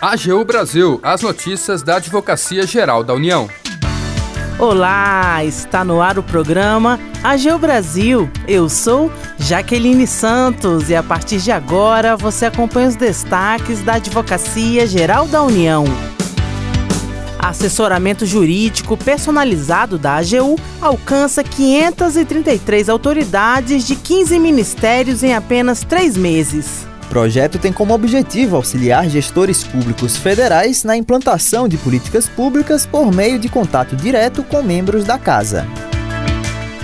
AGU Brasil, as notícias da Advocacia Geral da União. Olá, está no ar o programa AGU Brasil. Eu sou Jaqueline Santos e a partir de agora você acompanha os destaques da Advocacia Geral da União. Assessoramento jurídico personalizado da AGU alcança 533 autoridades de 15 ministérios em apenas três meses. O projeto tem como objetivo auxiliar gestores públicos federais na implantação de políticas públicas por meio de contato direto com membros da casa.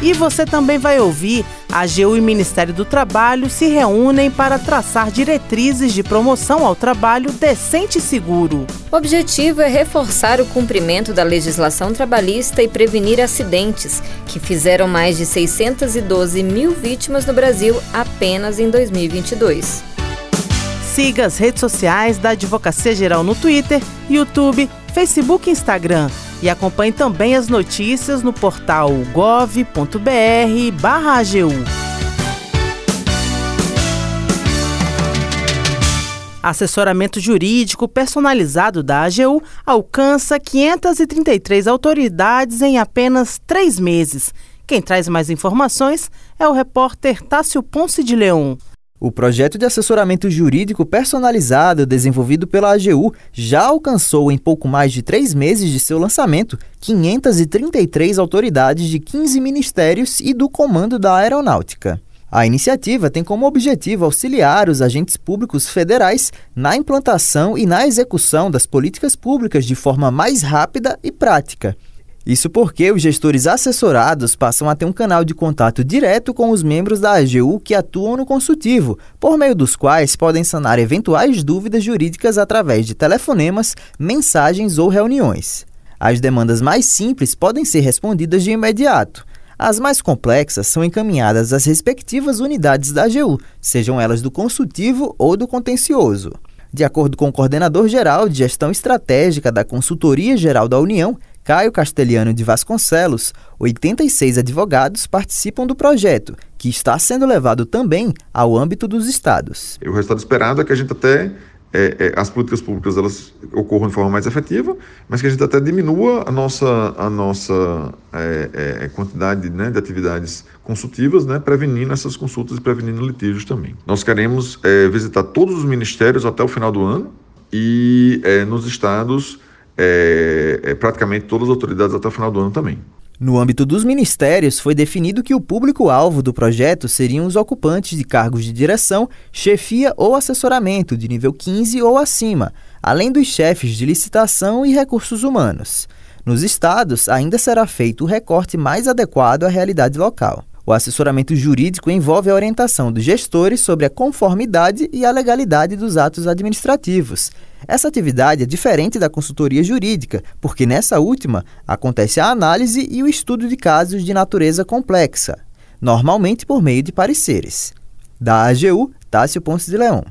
E você também vai ouvir a AGU e Ministério do Trabalho se reúnem para traçar diretrizes de promoção ao trabalho decente e seguro. O objetivo é reforçar o cumprimento da legislação trabalhista e prevenir acidentes, que fizeram mais de 612 mil vítimas no Brasil apenas em 2022. Siga as redes sociais da Advocacia Geral no Twitter, YouTube, Facebook e Instagram. E acompanhe também as notícias no portal gov.br/agu. Assessoramento jurídico personalizado da AGU alcança 533 autoridades em apenas três meses. Quem traz mais informações é o repórter Tássio Ponce de Leão. O projeto de assessoramento jurídico personalizado desenvolvido pela AGU já alcançou, em pouco mais de três meses de seu lançamento, 533 autoridades de 15 ministérios e do Comando da Aeronáutica. A iniciativa tem como objetivo auxiliar os agentes públicos federais na implantação e na execução das políticas públicas de forma mais rápida e prática isso porque os gestores assessorados passam a ter um canal de contato direto com os membros da AGU que atuam no consultivo, por meio dos quais podem sanar eventuais dúvidas jurídicas através de telefonemas, mensagens ou reuniões. As demandas mais simples podem ser respondidas de imediato. As mais complexas são encaminhadas às respectivas unidades da AGU, sejam elas do consultivo ou do contencioso. De acordo com o coordenador geral de gestão estratégica da Consultoria Geral da União, Caio Castelhano de Vasconcelos, 86 advogados participam do projeto, que está sendo levado também ao âmbito dos estados. O resultado esperado é que a gente até é, é, as políticas públicas elas ocorram de forma mais efetiva, mas que a gente até diminua a nossa, a nossa é, é quantidade né, de atividades consultivas, né, prevenindo essas consultas e prevenindo litígios também. Nós queremos é, visitar todos os ministérios até o final do ano e é, nos estados é, é, praticamente todas as autoridades até o final do ano também. No âmbito dos ministérios, foi definido que o público-alvo do projeto seriam os ocupantes de cargos de direção, chefia ou assessoramento de nível 15 ou acima, além dos chefes de licitação e recursos humanos. Nos estados, ainda será feito o recorte mais adequado à realidade local. O assessoramento jurídico envolve a orientação dos gestores sobre a conformidade e a legalidade dos atos administrativos. Essa atividade é diferente da consultoria jurídica, porque nessa última acontece a análise e o estudo de casos de natureza complexa, normalmente por meio de pareceres. Da AGU, Tássio Ponce de Leão.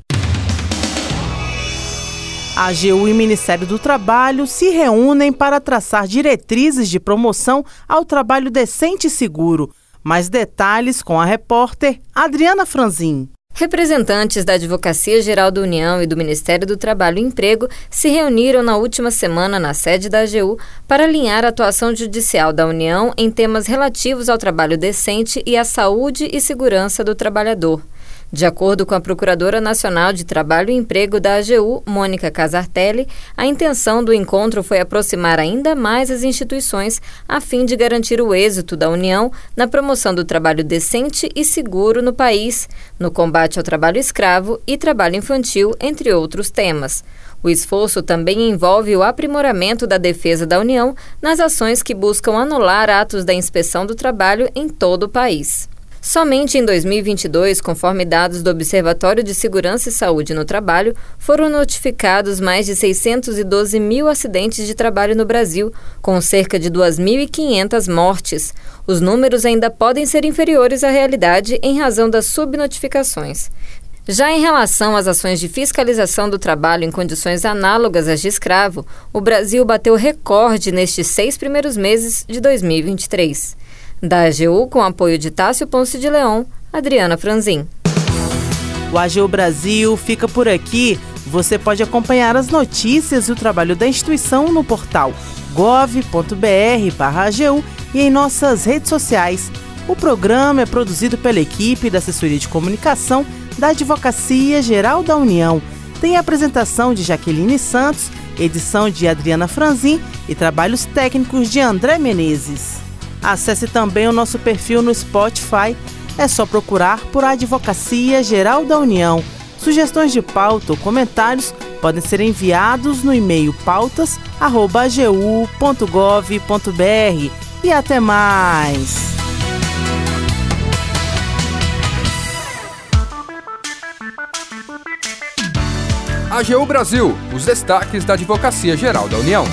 A AGU e o Ministério do Trabalho se reúnem para traçar diretrizes de promoção ao trabalho decente e seguro. Mais detalhes com a repórter Adriana Franzin. Representantes da Advocacia Geral da União e do Ministério do Trabalho e Emprego se reuniram na última semana na sede da AGU para alinhar a atuação judicial da União em temas relativos ao trabalho decente e à saúde e segurança do trabalhador. De acordo com a Procuradora Nacional de Trabalho e Emprego da AGU, Mônica Casartelli, a intenção do encontro foi aproximar ainda mais as instituições a fim de garantir o êxito da União na promoção do trabalho decente e seguro no país, no combate ao trabalho escravo e trabalho infantil, entre outros temas. O esforço também envolve o aprimoramento da defesa da União nas ações que buscam anular atos da inspeção do trabalho em todo o país. Somente em 2022, conforme dados do Observatório de Segurança e Saúde no Trabalho, foram notificados mais de 612 mil acidentes de trabalho no Brasil, com cerca de 2.500 mortes. Os números ainda podem ser inferiores à realidade em razão das subnotificações. Já em relação às ações de fiscalização do trabalho em condições análogas às de escravo, o Brasil bateu recorde nestes seis primeiros meses de 2023. Da AGU, com apoio de Tássio Ponce de Leão, Adriana Franzin. O AGU Brasil fica por aqui. você pode acompanhar as notícias e o trabalho da instituição no portal gov.br/agu e em nossas redes sociais. O programa é produzido pela equipe da Assessoria de Comunicação da Advocacia Geral da União. Tem a apresentação de Jaqueline Santos, edição de Adriana Franzin e trabalhos técnicos de André Menezes. Acesse também o nosso perfil no Spotify. É só procurar por Advocacia Geral da União. Sugestões de pauta ou comentários podem ser enviados no e-mail pautas.agu.gov.br. E até mais! AGU Brasil, os destaques da Advocacia Geral da União.